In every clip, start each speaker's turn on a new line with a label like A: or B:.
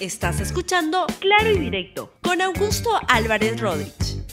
A: Estás escuchando Claro y Directo con Augusto Álvarez Rodríguez.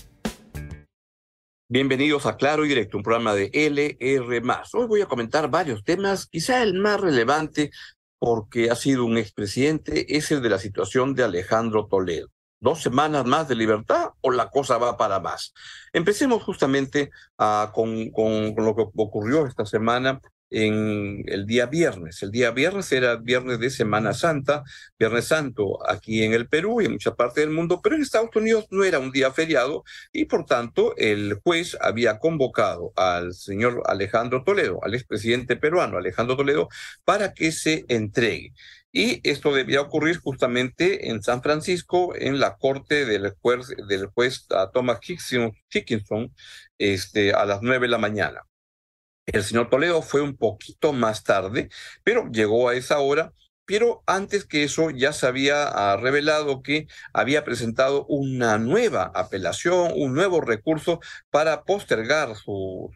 B: Bienvenidos a Claro y Directo, un programa de LR. Hoy voy a comentar varios temas, quizá el más relevante porque ha sido un expresidente, es el de la situación de Alejandro Toledo. ¿Dos semanas más de libertad o la cosa va para más? Empecemos justamente ah, con, con, lo que ocurrió esta semana en el día viernes. El día viernes era viernes de Semana Santa, Viernes Santo aquí en el Perú y en mucha parte del mundo, pero en Estados Unidos no era un día feriado y por tanto el juez había convocado al señor Alejandro Toledo, al expresidente peruano Alejandro Toledo, para que se entregue. Y esto debía ocurrir justamente en San Francisco, en la corte del juez, del juez Thomas Hickinson, este, a las nueve de la mañana. El señor Toledo fue un poquito más tarde, pero llegó a esa hora. Pero antes que eso ya se había ah, revelado que había presentado una nueva apelación, un nuevo recurso para postergar su,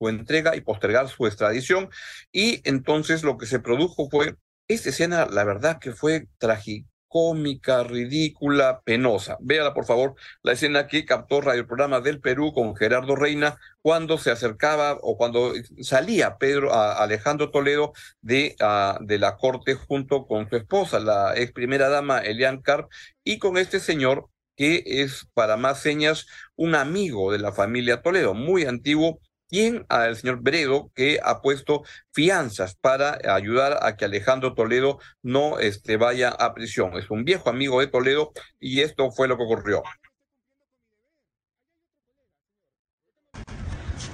B: entrega y postergar su extradición. Y entonces lo que se produjo fue esta escena, la verdad que fue trágica cómica, ridícula, penosa. Véala, por favor, la escena que captó Radio Programa del Perú con Gerardo Reina cuando se acercaba o cuando salía Pedro a Alejandro Toledo de, de la corte junto con su esposa, la ex primera dama Elian Carp, y con este señor que es, para más señas, un amigo de la familia Toledo, muy antiguo, quien al señor Bredo, que ha puesto fianzas para ayudar a que Alejandro Toledo no este, vaya a prisión. Es un viejo amigo de Toledo y esto fue lo que ocurrió.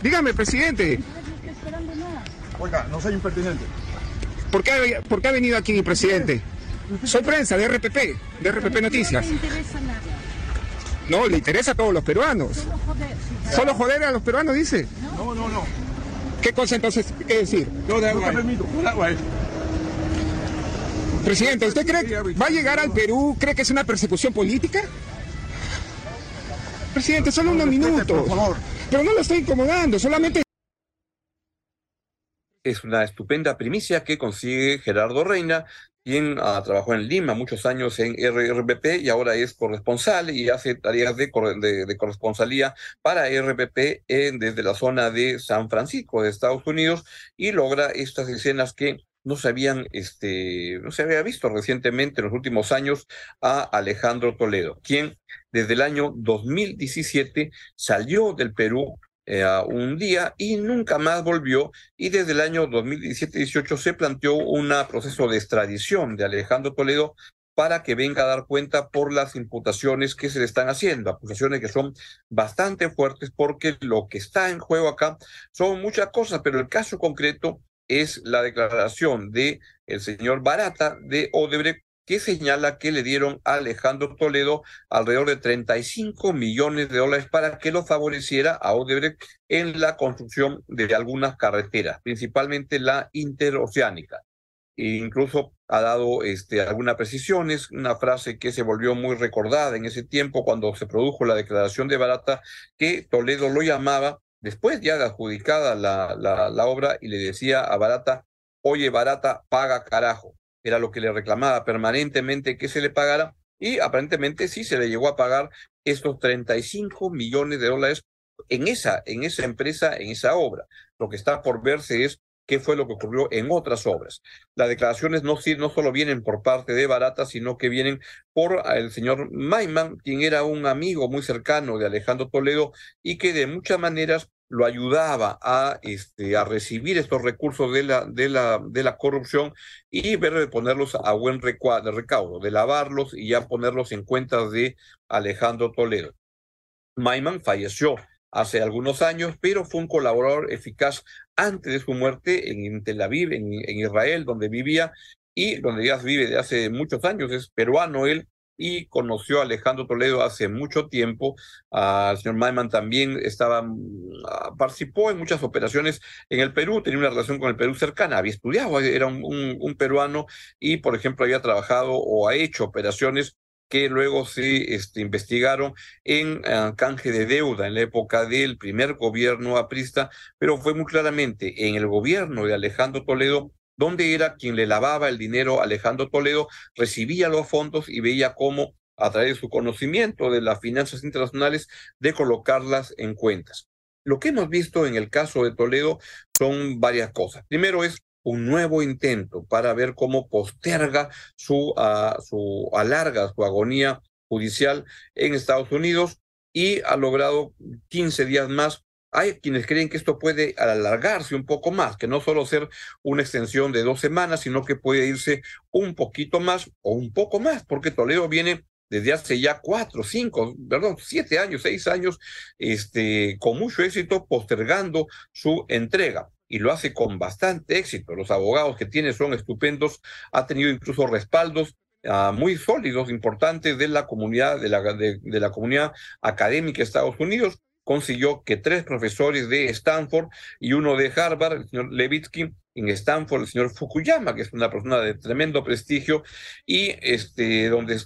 C: Dígame, presidente.
D: Oiga, no soy impertinente.
C: ¿Por qué, ¿Por qué ha venido aquí, presidente? Soy prensa de RPP, de RPP Noticias.
E: No le interesa nada.
C: No, le interesa a todos los peruanos.
E: Solo joder. sí.
C: ¿Solo joder a los peruanos, dice?
D: No, no, no.
C: ¿Qué cosa entonces qué decir?
D: No. No la hago ahí.
C: Presidente, ¿usted cree que va a llegar al Perú? ¿Cree que es una persecución política? Presidente, solo unos minutos.
D: Por favor.
C: Pero no lo estoy incomodando, solamente...
B: Es una estupenda primicia que consigue Gerardo Reina, quien ah, trabajó en Lima muchos años en RRPP y ahora es corresponsal y hace tareas de, de corresponsalía para RPP en- desde la zona de San Francisco de Estados Unidos y logra estas escenas que no se habían, este, no se había visto recientemente en los últimos años a Alejandro Toledo, quien desde el año 2017 salió del Perú eh, un día y nunca más volvió. Y desde el año 2017-18 se planteó un proceso de extradición de Alejandro Toledo para que venga a dar cuenta por las imputaciones que se le están haciendo, acusaciones que son bastante fuertes porque lo que está en juego acá son muchas cosas, pero el caso concreto es la declaración de el señor Barata de Odebrecht que señala que le dieron a Alejandro Toledo alrededor de 35 millones de dólares para que lo favoreciera a Odebrecht en la construcción de algunas carreteras, principalmente la interoceánica. E incluso ha dado este, algunas precisiones, una frase que se volvió muy recordada en ese tiempo cuando se produjo la declaración de Barata, que Toledo lo llamaba, después ya de adjudicada la, la, la obra, y le decía a Barata, oye Barata, paga carajo. Era lo que le reclamaba permanentemente que se le pagara, y aparentemente sí se le llegó a pagar estos 35 millones de dólares en esa, en esa empresa, en esa obra. Lo que está por verse es qué fue lo que ocurrió en otras obras. Las declaraciones no, solo vienen por parte de Barata, sino que vienen por el señor Maiman, quien era un amigo muy cercano de Alejandro Toledo y que de muchas maneras lo ayudaba a, este, a recibir estos recursos de la, de la, de la corrupción y ver de ponerlos a buen recaudo, de lavarlos y ya ponerlos en cuentas de Alejandro Toledo. Maiman falleció hace algunos años, pero fue un colaborador eficaz antes de su muerte en Tel Aviv, en, en Israel, donde vivía y donde ya vive de hace muchos años, es peruano él y conoció a Alejandro Toledo hace mucho tiempo. Al señor Maiman también estaba, mm, ah, participó en muchas operaciones en el Perú, tenía una relación con el Perú cercana, había estudiado, era un, peruano y, por ejemplo, había trabajado o ha hecho operaciones que luego se este, investigaron en eh, canje de deuda en la época del primer gobierno aprista, pero fue muy claramente en el gobierno de Alejandro Toledo donde era quien le lavaba el dinero Alejandro Toledo, recibía los fondos y veía cómo, a través de su conocimiento de las finanzas internacionales, de colocarlas en cuentas. Lo que hemos visto en el caso de Toledo son varias cosas. Primero es un nuevo intento para ver cómo posterga su, uh, su alarga su agonía judicial en Estados Unidos y ha logrado 15 días más. Hay quienes creen que esto puede alargarse un poco más, que no solo ser una extensión de dos semanas, sino que puede irse un poquito más o un poco más, porque Toledo viene desde hace ya cuatro, cinco, perdón, siete años, seis años, este, con mucho éxito postergando su entrega y lo hace con bastante éxito. Los abogados que tiene son estupendos, ha tenido incluso respaldos uh, muy sólidos, importantes de la comunidad, de la, de, de la comunidad académica de Estados Unidos. Consiguió que tres profesores de Stanford y uno de Harvard, el señor Levitsky, en Stanford, el señor Fukuyama, que es una persona de tremendo prestigio, y este, donde,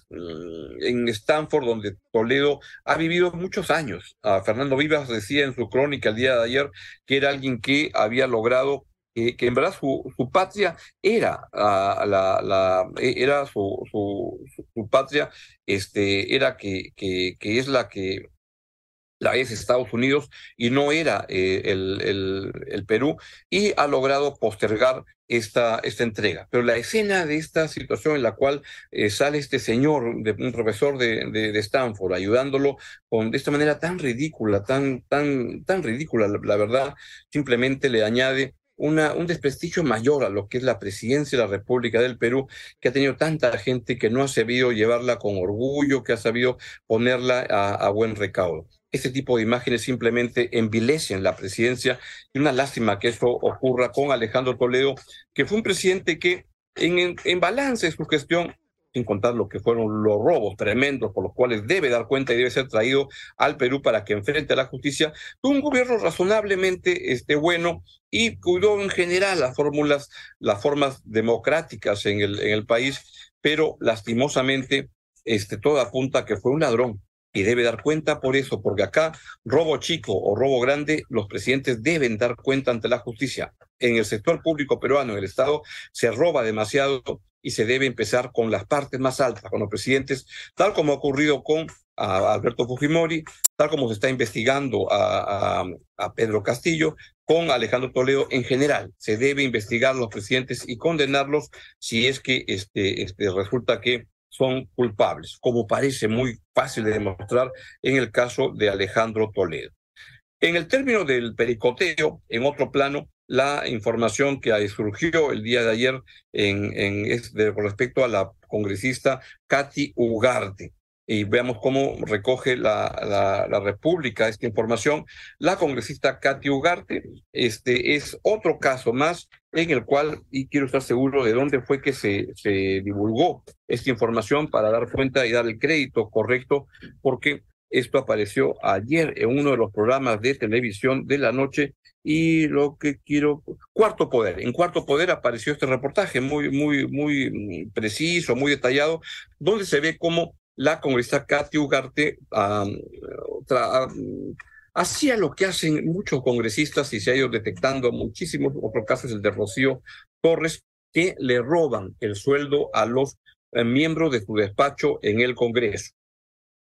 B: en Stanford, donde Toledo ha vivido muchos años. Uh, Fernando Vivas decía en su crónica el día de ayer que era alguien que había logrado que en verdad su, patria era uh, la, la, era su, su, su, patria este era que, que es la que la es Estados Unidos y no era eh, el, el, Perú, y ha logrado postergar esta, esta entrega. Pero la escena de esta situación en la cual eh, sale este señor, de, un profesor de, de, Stanford, ayudándolo con, de esta manera tan ridícula, tan, tan, tan ridícula, la, verdad, simplemente le añade una, un desprestigio mayor a lo que es la presidencia de la República del Perú, que ha tenido tanta gente que no ha sabido llevarla con orgullo, que ha sabido ponerla a buen recaudo. Este tipo de imágenes simplemente envilecen la presidencia. Y una lástima que eso ocurra con Alejandro Toledo, que fue un presidente que en, en, en balance su gestión sin contar lo que fueron los robos tremendos por los cuales debe dar cuenta y debe ser traído al Perú para que enfrente a la justicia, tuvo un gobierno razonablemente este, bueno y cuidó en general las fórmulas, las formas democráticas en el, en el país, pero lastimosamente este, todo apunta a que fue un ladrón, y debe dar cuenta por eso, porque acá, robo chico o robo grande, los presidentes deben dar cuenta ante la justicia. En el sector público peruano, en el Estado, se roba demasiado y se debe empezar con las partes más altas, con los presidentes, tal como ha ocurrido con Alberto Fujimori, tal como se está investigando a Pedro Castillo, con Alejandro Toledo en general. Se debe investigar a los presidentes y condenarlos si es que este, este, resulta que son culpables, como parece muy fácil de demostrar en el caso de Alejandro Toledo. En el término del pericoteo, en otro plano, la información que surgió el día de ayer en, en, de, con respecto a la congresista Katy Ugarte y veamos cómo recoge la, la, República esta información. La congresista Katy Ugarte este, es otro caso más en el cual, y quiero estar seguro de dónde fue que se, se divulgó esta información para dar cuenta y dar el crédito correcto, porque esto apareció ayer en uno de los programas de televisión de la noche y lo que quiero cuarto poder en cuarto poder apareció este reportaje muy muy muy preciso muy detallado donde se ve cómo la congresista Katy Ugarte hacía lo que hacen muchos congresistas y se ha ido detectando muchísimos, otros casos el de Rocío Torres, que le roban el sueldo a los eh, miembros de su despacho en el Congreso.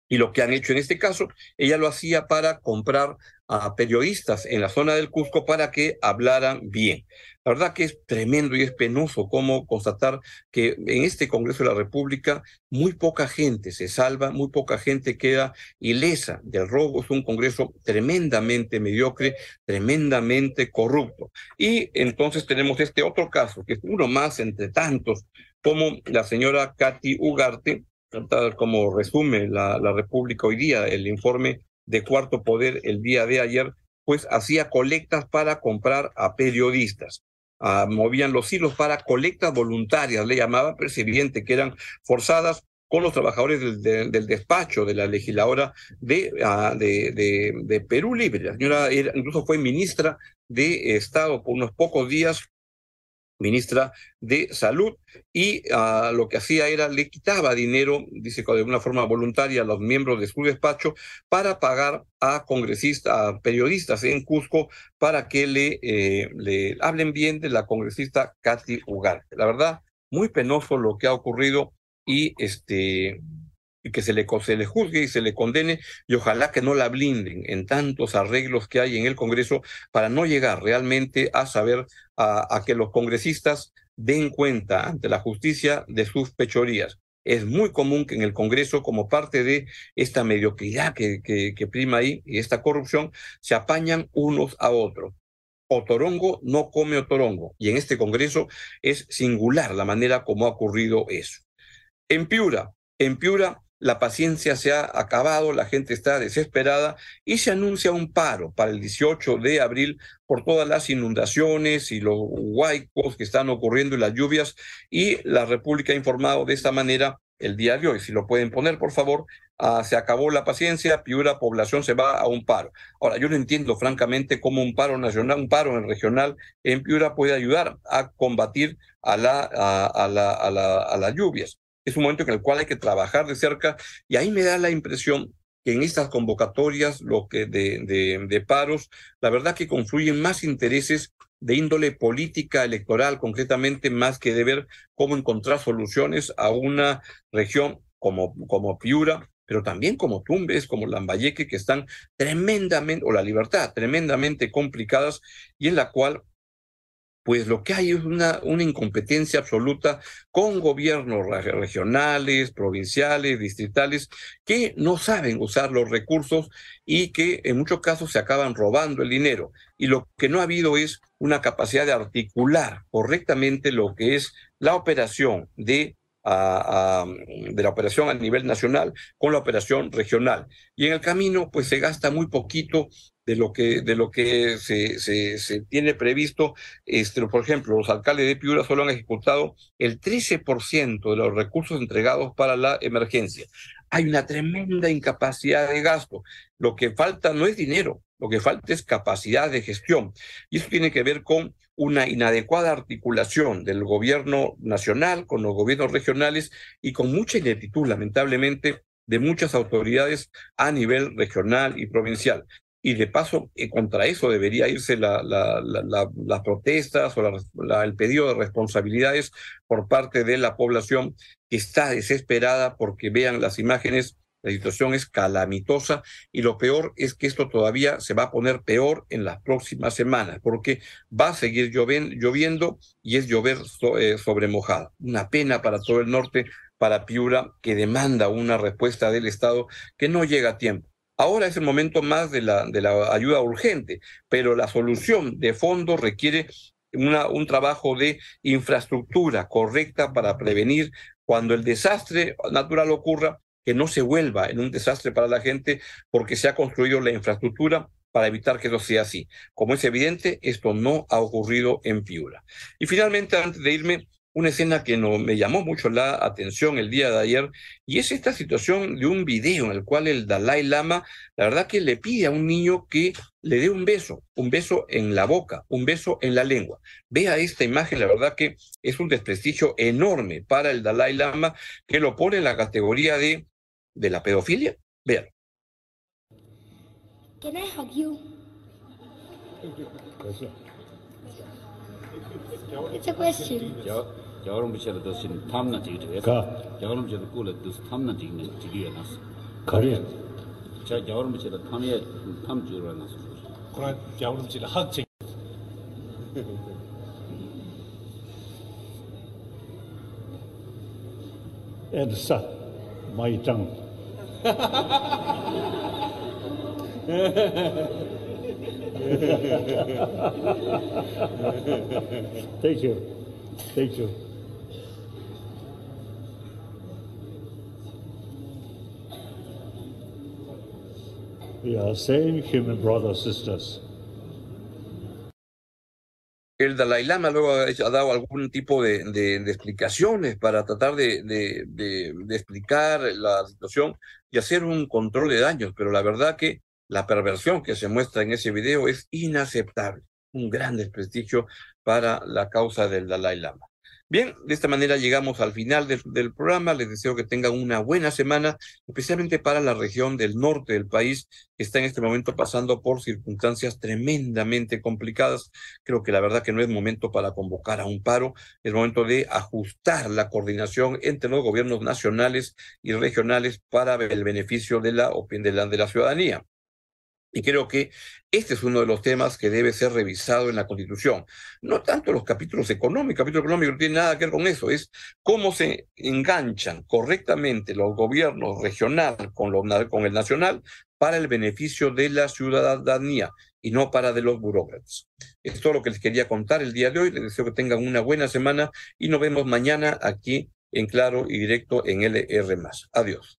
B: Y lo que han hecho en este caso, ella lo hacía para comprar a periodistas en la zona del Cusco para que hablaran bien. La verdad que es tremendo y es penoso cómo constatar que en este Congreso de la República muy poca gente se salva, muy poca gente queda ilesa del robo. Es un Congreso tremendamente mediocre, tremendamente corrupto. Y entonces tenemos este otro caso, que es uno más entre tantos, como la señora Katy Ugarte, tal como resume la, República hoy día, el informe de Cuarto Poder el día de ayer, pues hacía colectas para comprar a periodistas uh, movían los hilos para colectas voluntarias, le llamaba, pero que eran forzadas con los trabajadores del, del, despacho de la legisladora de, uh, de, de, Perú Libre. La señora incluso fue ministra de Estado por unos pocos días ministra de Salud, y uh, lo que hacía era le quitaba dinero, dice de una forma voluntaria, a los miembros de su despacho para pagar a congresistas, a periodistas en Cusco para que le, eh, le hablen bien de la congresista Katy Ugarte. La verdad, muy penoso lo que ha ocurrido y este y que se le, se le juzgue y se le condene y ojalá que no la blinden en tantos arreglos que hay en el Congreso para no llegar realmente a saber a, que los congresistas den cuenta ante la justicia de sus pechorías. Es muy común que en el Congreso, como parte de esta mediocridad que, que, que prima ahí y esta corrupción, se apañan unos a otros. Otorongo no come otorongo. Y en este Congreso es singular la manera como ha ocurrido eso. En Piura, en Piura la paciencia se ha acabado, la gente está desesperada y se anuncia un paro para el 18 de abril por todas las inundaciones y los huaicos que están ocurriendo y las lluvias y la República ha informado de esta manera el día de hoy. Si lo pueden poner, por favor, ah, se acabó la paciencia, Piura población se va a un paro. Ahora, yo no entiendo francamente cómo un paro nacional, un paro en regional en Piura puede ayudar a combatir a, la, a, la, a, la, a las lluvias es un momento en el cual hay que trabajar de cerca y ahí me da la impresión que en estas convocatorias lo que de, paros, la verdad que confluyen más intereses de índole política electoral, concretamente más que de ver cómo encontrar soluciones a una región como, como Piura, pero también como Tumbes, como Lambayeque, que están tremendamente, o la libertad, tremendamente complicadas y en la cual pues lo que hay es una, una incompetencia absoluta con gobiernos regionales, provinciales, distritales, que no saben usar los recursos y que en muchos casos se acaban robando el dinero. Y lo que no ha habido es una capacidad de articular correctamente lo que es la operación de de la operación a nivel nacional con la operación regional. Y en el camino, pues se gasta muy poquito de lo que, de lo que se, se, tiene previsto. Este, por ejemplo, los alcaldes de Piura solo han ejecutado el 13% de los recursos entregados para la emergencia. Hay una tremenda incapacidad de gasto. Lo que falta no es dinero, lo que falta es capacidad de gestión. Y eso tiene que ver con una inadecuada articulación del gobierno nacional con los gobiernos regionales y con mucha ineptitud, lamentablemente, de muchas autoridades a nivel regional y provincial y de paso eh, contra eso debería irse la, la, la, las protestas o el pedido de responsabilidades por parte de la población que está desesperada porque vean las imágenes. La situación es calamitosa y lo peor es que esto todavía se va a poner peor en las próximas semanas porque va a seguir lloviendo, y es llover eh, sobre mojada. Una pena para todo el norte, para Piura, que demanda una respuesta del Estado que no llega a tiempo. Ahora es el momento más de la, de la ayuda urgente, pero la solución de fondo requiere una, un trabajo de infraestructura correcta para prevenir cuando el desastre natural ocurra, que no se vuelva en un desastre para la gente porque se ha construido la infraestructura para evitar que eso sea así. Como es evidente, esto no ha ocurrido en Piura. Y finalmente, antes de irme, una escena que no, me llamó mucho la atención el día de ayer, y es esta situación de un video en el cual el Dalai Lama, la verdad que le pide a un niño que le dé un beso, un beso en la boca, un beso en la lengua. Vea esta imagen, la verdad que es un desprestigio enorme para el Dalai Lama, que lo pone en la categoría de, de la pedofilia. Vean. Can I hug you? It's a question. 여름 비셔도 도신 탐나 지기도 가 여름 비셔도 꿀에 도 탐나 지기는 지기야 나서 가리 자 여름 비셔도 탐에 탐 주로 나서 그러나 여름 비셔도 학책 and sa mai chang Thank you. Thank you. We are same human brothers, sisters. El Dalai Lama luego ha dado algún tipo de, explicaciones para tratar de, de, explicar la situación y hacer un control de daños, pero la verdad que la perversión que se muestra en ese video es inaceptable un gran desprestigio para la causa del Dalai Lama. Bien, de esta manera llegamos al final del, programa. Les deseo que tengan una buena semana, especialmente para la región del norte del país, que está en este momento pasando por circunstancias tremendamente complicadas. Creo que la verdad que no es momento para convocar a un paro, es momento de ajustar la coordinación entre los gobiernos nacionales y regionales para el beneficio de la, de la, de la ciudadanía. Y creo que este es uno de los temas que debe ser revisado en la Constitución. No tanto los capítulos económicos, el capítulo económico no tiene nada que ver con eso, es cómo se enganchan correctamente los gobiernos regional con, con el nacional para el beneficio de la ciudadanía y no para de los burócratas. Es todo lo que les quería contar el día de hoy. Les deseo que tengan una buena semana y nos vemos mañana aquí en Claro y Directo en LR. Adiós.